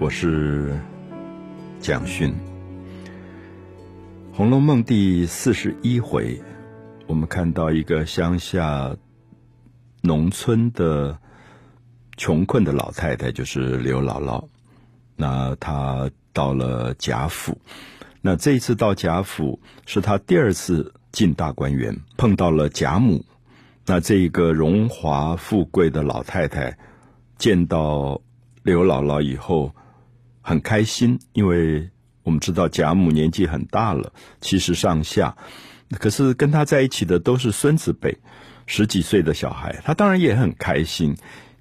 我是蒋勋，《红楼梦》第四十一回，我们看到一个乡下农村的穷困的老太太，就是刘姥姥。那她到了贾府，那这一次到贾府是她第二次进大观园，碰到了贾母。那这一个荣华富贵的老太太见到刘姥姥以后。很开心，因为我们知道贾母年纪很大了，七十上下，可是跟他在一起的都是孙子辈，十几岁的小孩，他当然也很开心。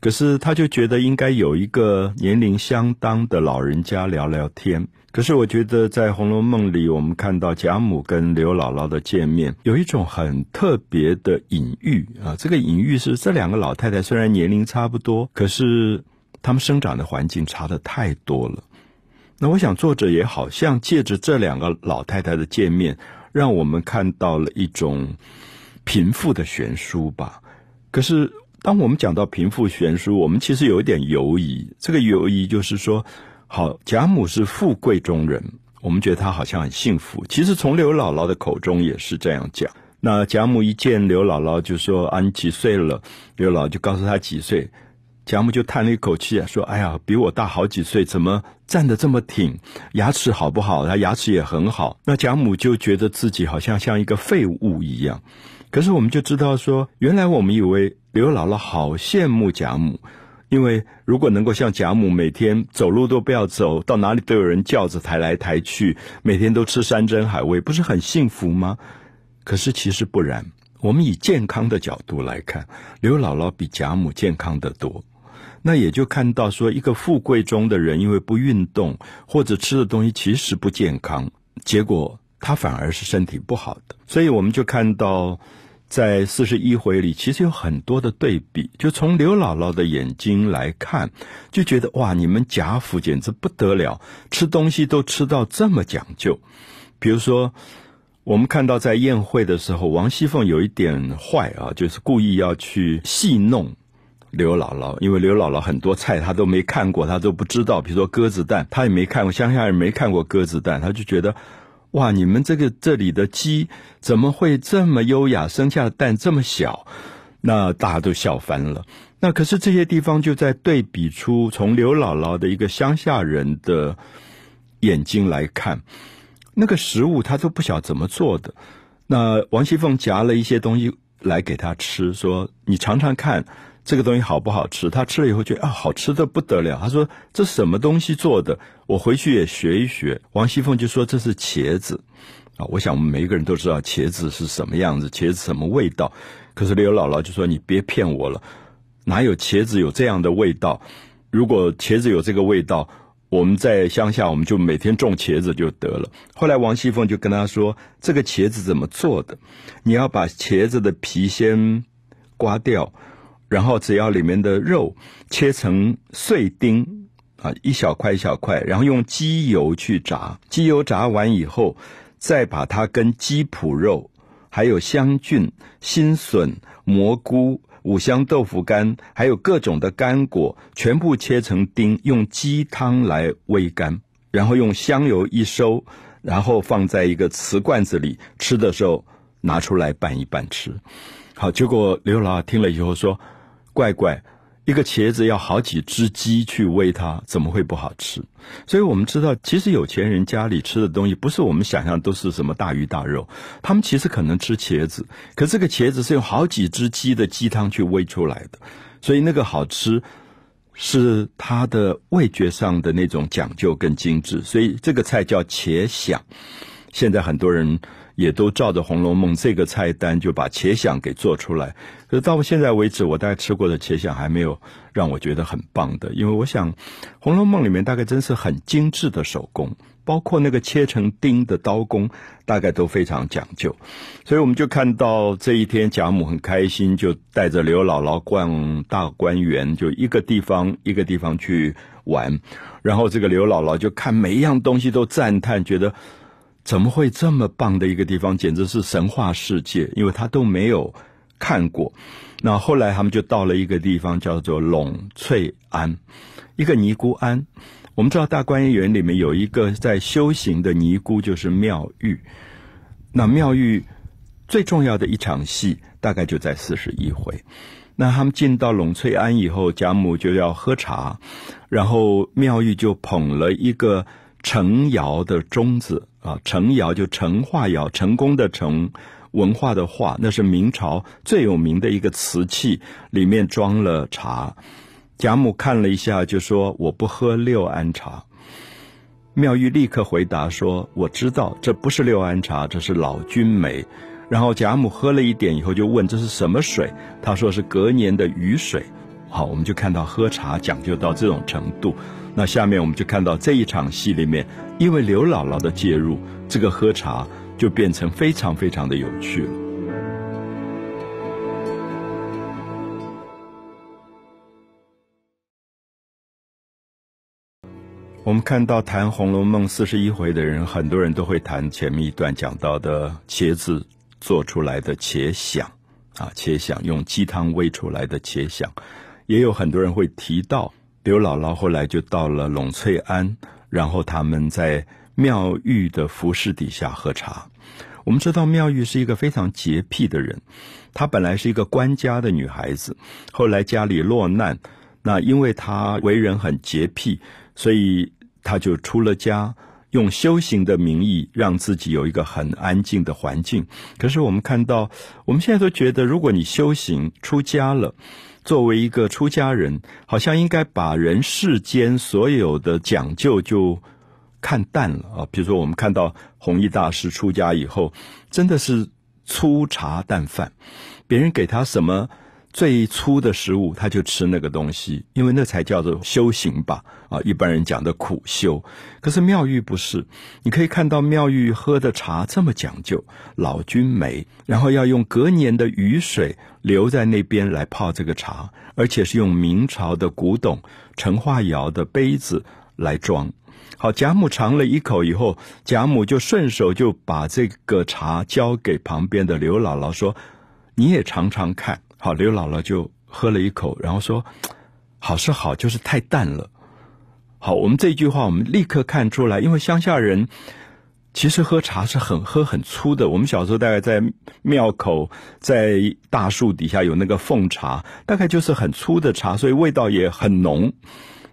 可是他就觉得应该有一个年龄相当的老人家聊聊天。可是我觉得在《红楼梦》里，我们看到贾母跟刘姥姥的见面，有一种很特别的隐喻啊。这个隐喻是这两个老太太虽然年龄差不多，可是他们生长的环境差的太多了。那我想，作者也好像借着这两个老太太的见面，让我们看到了一种贫富的悬殊吧。可是，当我们讲到贫富悬殊，我们其实有一点犹疑。这个犹疑就是说，好，贾母是富贵中人，我们觉得她好像很幸福。其实从刘姥姥的口中也是这样讲。那贾母一见刘姥姥就说：“啊，你几岁了？”刘姥姥就告诉她几岁。贾母就叹了一口气，说：“哎呀，比我大好几岁，怎么站得这么挺？牙齿好不好？他牙齿也很好。”那贾母就觉得自己好像像一个废物一样。可是我们就知道说，原来我们以为刘姥姥好羡慕贾母，因为如果能够像贾母每天走路都不要走到哪里都有人叫着抬来抬去，每天都吃山珍海味，不是很幸福吗？可是其实不然。我们以健康的角度来看，刘姥姥比贾母健康的多。那也就看到说，一个富贵中的人，因为不运动或者吃的东西其实不健康，结果他反而是身体不好的。所以我们就看到，在四十一回里，其实有很多的对比。就从刘姥姥的眼睛来看，就觉得哇，你们贾府简直不得了，吃东西都吃到这么讲究。比如说，我们看到在宴会的时候，王熙凤有一点坏啊，就是故意要去戏弄。刘姥姥，因为刘姥姥很多菜她都没看过，她都不知道。比如说鸽子蛋，她也没看过，乡下人没看过鸽子蛋，她就觉得，哇，你们这个这里的鸡怎么会这么优雅，生下的蛋这么小？那大家都笑翻了。那可是这些地方就在对比出，从刘姥姥的一个乡下人的眼睛来看，那个食物她都不晓怎么做的。那王熙凤夹了一些东西来给她吃，说：“你尝尝看。”这个东西好不好吃？他吃了以后觉得啊，好吃的不得了。他说：“这什么东西做的？我回去也学一学。”王熙凤就说：“这是茄子啊！”我想我们每一个人都知道茄子是什么样子，茄子什么味道。可是刘姥姥就说：“你别骗我了，哪有茄子有这样的味道？如果茄子有这个味道，我们在乡下我们就每天种茄子就得了。”后来王熙凤就跟他说：“这个茄子怎么做的？你要把茄子的皮先刮掉。”然后只要里面的肉切成碎丁啊，一小块一小块，然后用鸡油去炸，鸡油炸完以后，再把它跟鸡脯肉、还有香菌、新笋、蘑菇、五香豆腐干，还有各种的干果，全部切成丁，用鸡汤来煨干，然后用香油一收，然后放在一个瓷罐子里，吃的时候拿出来拌一拌吃。好，结果刘老听了以后说。怪怪，一个茄子要好几只鸡去喂它，怎么会不好吃？所以我们知道，其实有钱人家里吃的东西，不是我们想象都是什么大鱼大肉，他们其实可能吃茄子，可这个茄子是用好几只鸡的鸡汤去煨出来的，所以那个好吃是它的味觉上的那种讲究跟精致，所以这个菜叫茄鲞。现在很多人。也都照着《红楼梦》这个菜单就把茄鲞给做出来，可是到现在为止，我大概吃过的茄鲞还没有让我觉得很棒的。因为我想，《红楼梦》里面大概真是很精致的手工，包括那个切成丁的刀工，大概都非常讲究。所以我们就看到这一天，贾母很开心，就带着刘姥姥逛大观园，就一个地方一个地方去玩。然后这个刘姥姥就看每一样东西都赞叹，觉得。怎么会这么棒的一个地方，简直是神话世界，因为他都没有看过。那后来他们就到了一个地方，叫做栊翠庵，一个尼姑庵。我们知道大观园里面有一个在修行的尼姑，就是妙玉。那妙玉最重要的一场戏，大概就在四十一回。那他们进到栊翠庵以后，贾母就要喝茶，然后妙玉就捧了一个成窑的钟子啊，成窑就成化窑，成功的成，文化的化，那是明朝最有名的一个瓷器，里面装了茶。贾母看了一下，就说：“我不喝六安茶。”妙玉立刻回答说：“我知道这不是六安茶，这是老君眉。”然后贾母喝了一点以后，就问这是什么水？他说是隔年的雨水。好，我们就看到喝茶讲究到这种程度。那下面我们就看到这一场戏里面，因为刘姥姥的介入，这个喝茶就变成非常非常的有趣了。我们看到谈《红楼梦》四十一回的人，很多人都会谈前面一段讲到的茄子。做出来的茄鲞啊，茄鲞用鸡汤煨出来的茄鲞，也有很多人会提到刘姥姥后来就到了栊翠庵，然后他们在妙玉的服侍底下喝茶。我们知道妙玉是一个非常洁癖的人，她本来是一个官家的女孩子，后来家里落难，那因为她为人很洁癖，所以她就出了家。用修行的名义让自己有一个很安静的环境，可是我们看到，我们现在都觉得，如果你修行出家了，作为一个出家人，好像应该把人世间所有的讲究就看淡了啊。比如说，我们看到弘一大师出家以后，真的是粗茶淡饭，别人给他什么。最初的食物，他就吃那个东西，因为那才叫做修行吧。啊，一般人讲的苦修。可是妙玉不是，你可以看到妙玉喝的茶这么讲究，老君梅，然后要用隔年的雨水留在那边来泡这个茶，而且是用明朝的古董成化窑的杯子来装。好，贾母尝了一口以后，贾母就顺手就把这个茶交给旁边的刘姥姥说：“你也尝尝看。”好，刘姥姥就喝了一口，然后说：“好是好，就是太淡了。”好，我们这句话我们立刻看出来，因为乡下人其实喝茶是很喝很粗的。我们小时候大概在庙口，在大树底下有那个奉茶，大概就是很粗的茶，所以味道也很浓。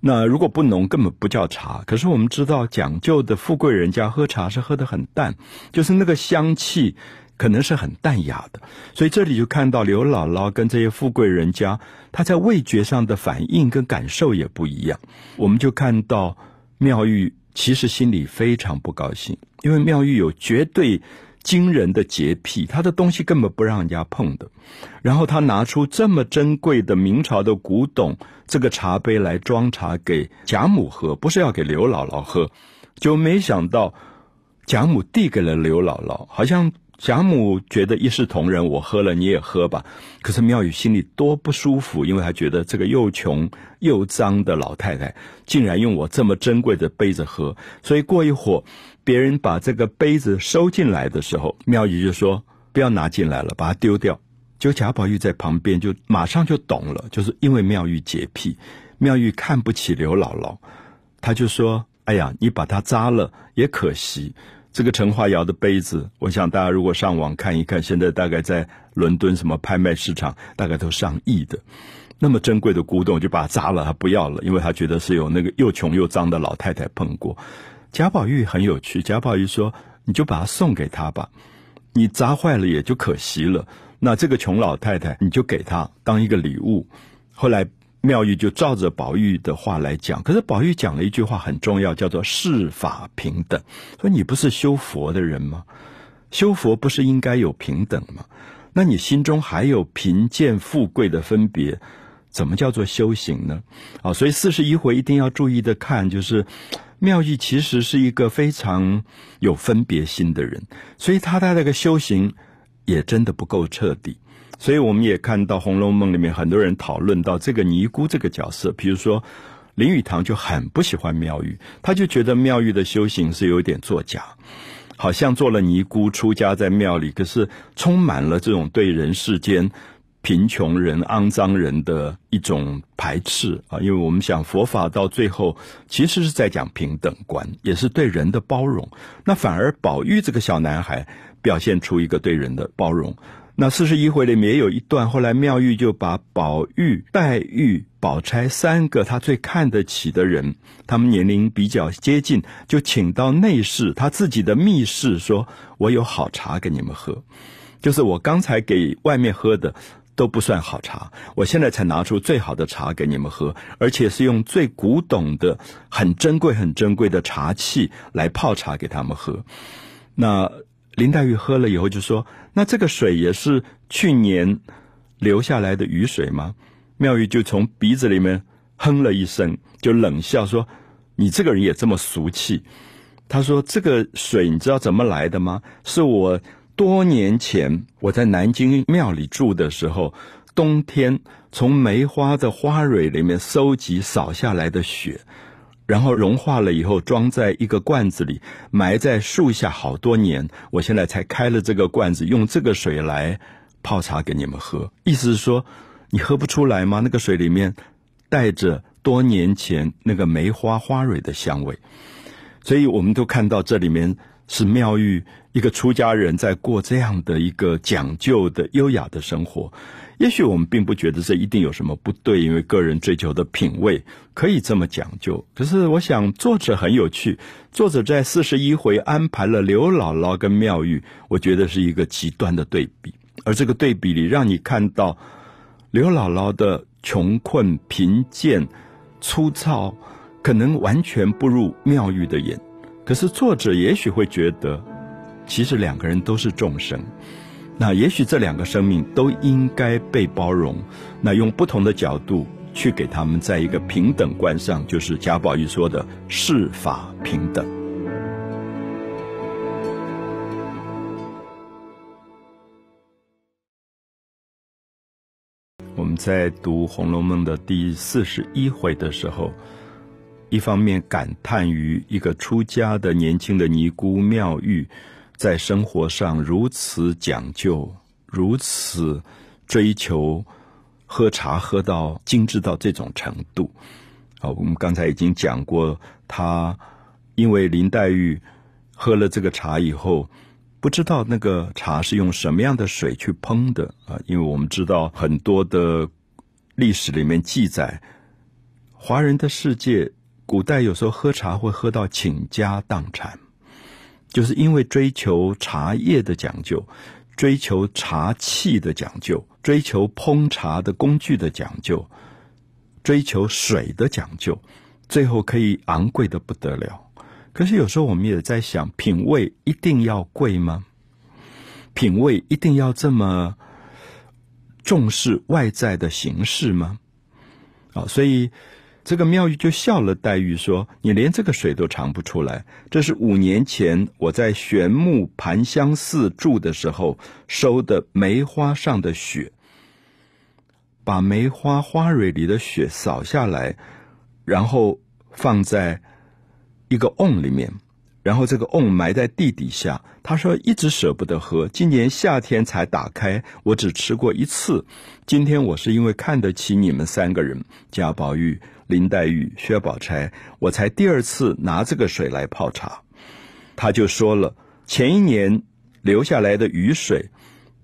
那如果不浓，根本不叫茶。可是我们知道，讲究的富贵人家喝茶是喝的很淡，就是那个香气。可能是很淡雅的，所以这里就看到刘姥姥跟这些富贵人家，她在味觉上的反应跟感受也不一样。我们就看到妙玉其实心里非常不高兴，因为妙玉有绝对惊人的洁癖，她的东西根本不让人家碰的。然后她拿出这么珍贵的明朝的古董这个茶杯来装茶给贾母喝，不是要给刘姥姥喝，就没想到贾母递给了刘姥姥，好像。贾母觉得一视同仁，我喝了你也喝吧。可是妙玉心里多不舒服，因为她觉得这个又穷又脏的老太太，竟然用我这么珍贵的杯子喝。所以过一会儿，别人把这个杯子收进来的时候，妙玉就说：“不要拿进来了，把它丢掉。”就贾宝玉在旁边就马上就懂了，就是因为妙玉洁癖，妙玉看不起刘姥姥，他就说：“哎呀，你把它扎了也可惜。”这个陈化窑的杯子，我想大家如果上网看一看，现在大概在伦敦什么拍卖市场，大概都上亿的。那么珍贵的古董，就把它砸了，他不要了，因为他觉得是有那个又穷又脏的老太太碰过。贾宝玉很有趣，贾宝玉说：“你就把它送给他吧，你砸坏了也就可惜了。那这个穷老太太，你就给她当一个礼物。”后来。妙玉就照着宝玉的话来讲，可是宝玉讲了一句话很重要，叫做“世法平等”。说你不是修佛的人吗？修佛不是应该有平等吗？那你心中还有贫贱富贵的分别，怎么叫做修行呢？啊，所以四十一回一定要注意的看，就是妙玉其实是一个非常有分别心的人，所以他的那个修行也真的不够彻底。所以我们也看到《红楼梦》里面很多人讨论到这个尼姑这个角色，比如说林语堂就很不喜欢妙玉，他就觉得妙玉的修行是有点作假，好像做了尼姑出家在庙里，可是充满了这种对人世间贫穷人、肮脏人的一种排斥啊，因为我们想佛法到最后其实是在讲平等观，也是对人的包容。那反而宝玉这个小男孩表现出一个对人的包容。那四十一回里面也有一段，后来妙玉就把宝玉、黛玉、宝钗三个他最看得起的人，他们年龄比较接近，就请到内室他自己的密室，说我有好茶给你们喝，就是我刚才给外面喝的都不算好茶，我现在才拿出最好的茶给你们喝，而且是用最古董的、很珍贵、很珍贵的茶器来泡茶给他们喝。那林黛玉喝了以后就说。那这个水也是去年流下来的雨水吗？妙玉就从鼻子里面哼了一声，就冷笑说：“你这个人也这么俗气。”他说：“这个水你知道怎么来的吗？是我多年前我在南京庙里住的时候，冬天从梅花的花蕊里面收集扫下来的雪。”然后融化了以后，装在一个罐子里，埋在树下好多年。我现在才开了这个罐子，用这个水来泡茶给你们喝。意思是说，你喝不出来吗？那个水里面带着多年前那个梅花花蕊的香味。所以我们都看到这里面是妙玉一个出家人在过这样的一个讲究的优雅的生活。也许我们并不觉得这一定有什么不对，因为个人追求的品味可以这么讲究。可是，我想作者很有趣，作者在四十一回安排了刘姥姥跟妙玉，我觉得是一个极端的对比。而这个对比里，让你看到刘姥姥的穷困贫贱、粗糙，可能完全不入妙玉的眼。可是，作者也许会觉得，其实两个人都是众生。那也许这两个生命都应该被包容，那用不同的角度去给他们在一个平等观上，就是贾宝玉说的“世法平等”。我们在读《红楼梦》的第四十一回的时候，一方面感叹于一个出家的年轻的尼姑妙玉。在生活上如此讲究，如此追求，喝茶喝到精致到这种程度。好，我们刚才已经讲过，他因为林黛玉喝了这个茶以后，不知道那个茶是用什么样的水去烹的啊？因为我们知道很多的历史里面记载，华人的世界，古代有时候喝茶会喝到倾家荡产。就是因为追求茶叶的讲究，追求茶器的讲究，追求烹茶的工具的讲究，追求水的讲究，最后可以昂贵的不得了。可是有时候我们也在想，品味一定要贵吗？品味一定要这么重视外在的形式吗？啊，所以。这个妙玉就笑了，黛玉说：“你连这个水都尝不出来，这是五年前我在玄木盘香寺住的时候收的梅花上的雪。把梅花花蕊里的雪扫下来，然后放在一个瓮里面。”然后这个瓮埋在地底下，他说一直舍不得喝，今年夏天才打开，我只吃过一次。今天我是因为看得起你们三个人，贾宝玉、林黛玉、薛宝钗，我才第二次拿这个水来泡茶。他就说了，前一年留下来的雨水，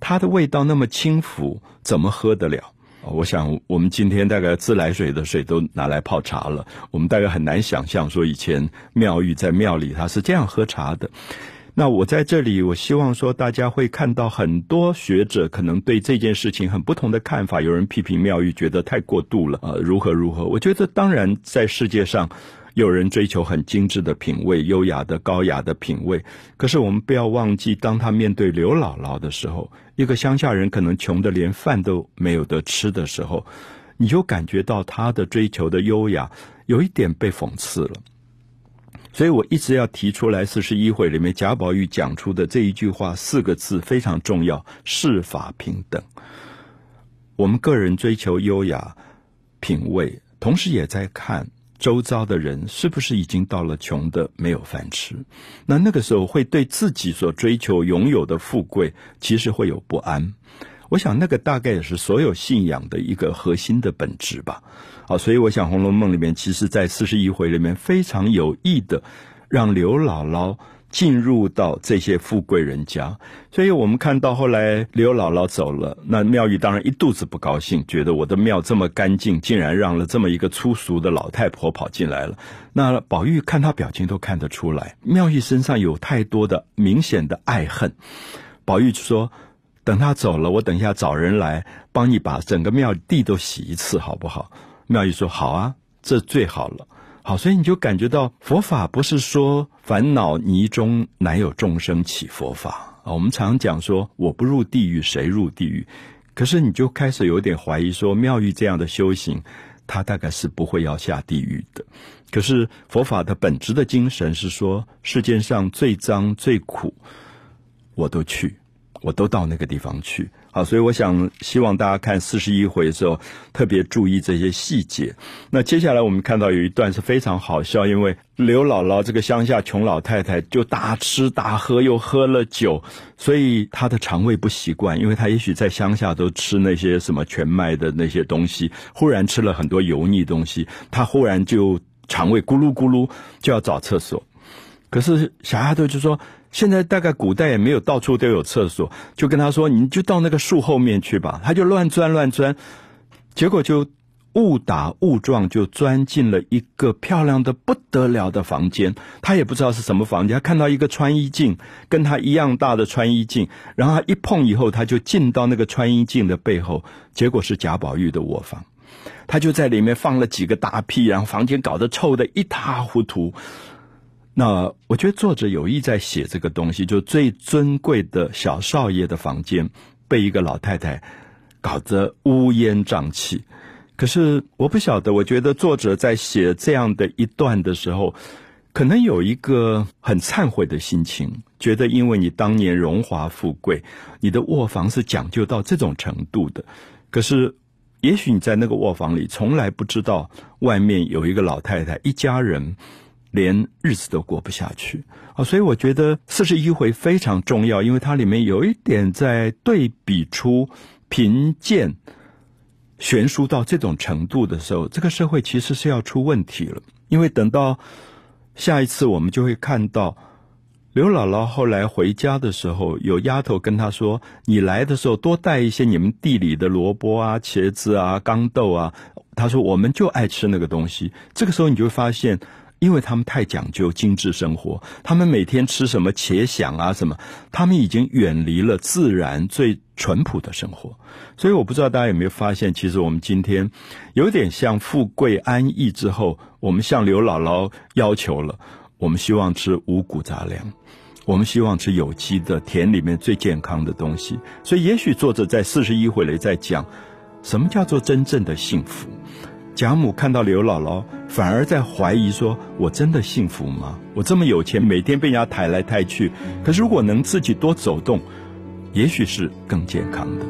它的味道那么轻浮，怎么喝得了？我想，我们今天大概自来水的水都拿来泡茶了。我们大概很难想象说，以前妙玉在庙里他是这样喝茶的。那我在这里，我希望说，大家会看到很多学者可能对这件事情很不同的看法。有人批评妙玉，觉得太过度了，呃，如何如何？我觉得，当然，在世界上。有人追求很精致的品味、优雅的、高雅的品味，可是我们不要忘记，当他面对刘姥姥的时候，一个乡下人可能穷的连饭都没有得吃的时候，你就感觉到他的追求的优雅有一点被讽刺了。所以我一直要提出来，四十一回里面贾宝玉讲出的这一句话四个字非常重要：世法平等。我们个人追求优雅品味，同时也在看。周遭的人是不是已经到了穷的没有饭吃？那那个时候会对自己所追求拥有的富贵，其实会有不安。我想那个大概也是所有信仰的一个核心的本质吧。好，所以我想《红楼梦》里面，其实在四十一回里面非常有意的让刘姥姥。进入到这些富贵人家，所以我们看到后来刘姥姥走了，那妙玉当然一肚子不高兴，觉得我的庙这么干净，竟然让了这么一个粗俗的老太婆跑进来了。那宝玉看他表情都看得出来，妙玉身上有太多的明显的爱恨。宝玉说：“等他走了，我等一下找人来帮你把整个庙地都洗一次，好不好？”妙玉说：“好啊，这最好了。”好，所以你就感觉到佛法不是说烦恼泥中哪有众生起佛法啊？我们常讲说我不入地狱谁入地狱？可是你就开始有点怀疑说妙玉这样的修行，他大概是不会要下地狱的。可是佛法的本质的精神是说世界上最脏最苦，我都去，我都到那个地方去。好，所以我想希望大家看四十一回的时候，特别注意这些细节。那接下来我们看到有一段是非常好笑，因为刘姥姥这个乡下穷老太太就大吃大喝，又喝了酒，所以她的肠胃不习惯，因为她也许在乡下都吃那些什么全麦的那些东西，忽然吃了很多油腻东西，她忽然就肠胃咕噜咕噜就要找厕所。可是小丫头就说。现在大概古代也没有到处都有厕所，就跟他说：“你就到那个树后面去吧。”他就乱钻乱钻，结果就误打误撞就钻进了一个漂亮的不得了的房间。他也不知道是什么房间，他看到一个穿衣镜，跟他一样大的穿衣镜，然后他一碰以后，他就进到那个穿衣镜的背后，结果是贾宝玉的卧房。他就在里面放了几个大屁，然后房间搞得臭的一塌糊涂。那我觉得作者有意在写这个东西，就最尊贵的小少爷的房间被一个老太太搞得乌烟瘴气。可是我不晓得，我觉得作者在写这样的一段的时候，可能有一个很忏悔的心情，觉得因为你当年荣华富贵，你的卧房是讲究到这种程度的。可是也许你在那个卧房里，从来不知道外面有一个老太太，一家人。连日子都过不下去啊！所以我觉得四十一回非常重要，因为它里面有一点在对比出贫贱悬殊到这种程度的时候，这个社会其实是要出问题了。因为等到下一次，我们就会看到刘姥姥后来回家的时候，有丫头跟她说：“你来的时候多带一些你们地里的萝卜啊、茄子啊、豇豆啊。”她说：“我们就爱吃那个东西。”这个时候你就会发现。因为他们太讲究精致生活，他们每天吃什么且想啊什么，他们已经远离了自然最淳朴的生活。所以我不知道大家有没有发现，其实我们今天有点像富贵安逸之后，我们向刘姥姥要求了，我们希望吃五谷杂粮，我们希望吃有机的田里面最健康的东西。所以也许作者在四十一回里在讲，什么叫做真正的幸福。贾母看到刘姥姥，反而在怀疑说：“我真的幸福吗？我这么有钱，每天被人家抬来抬去，可是如果能自己多走动，也许是更健康的。”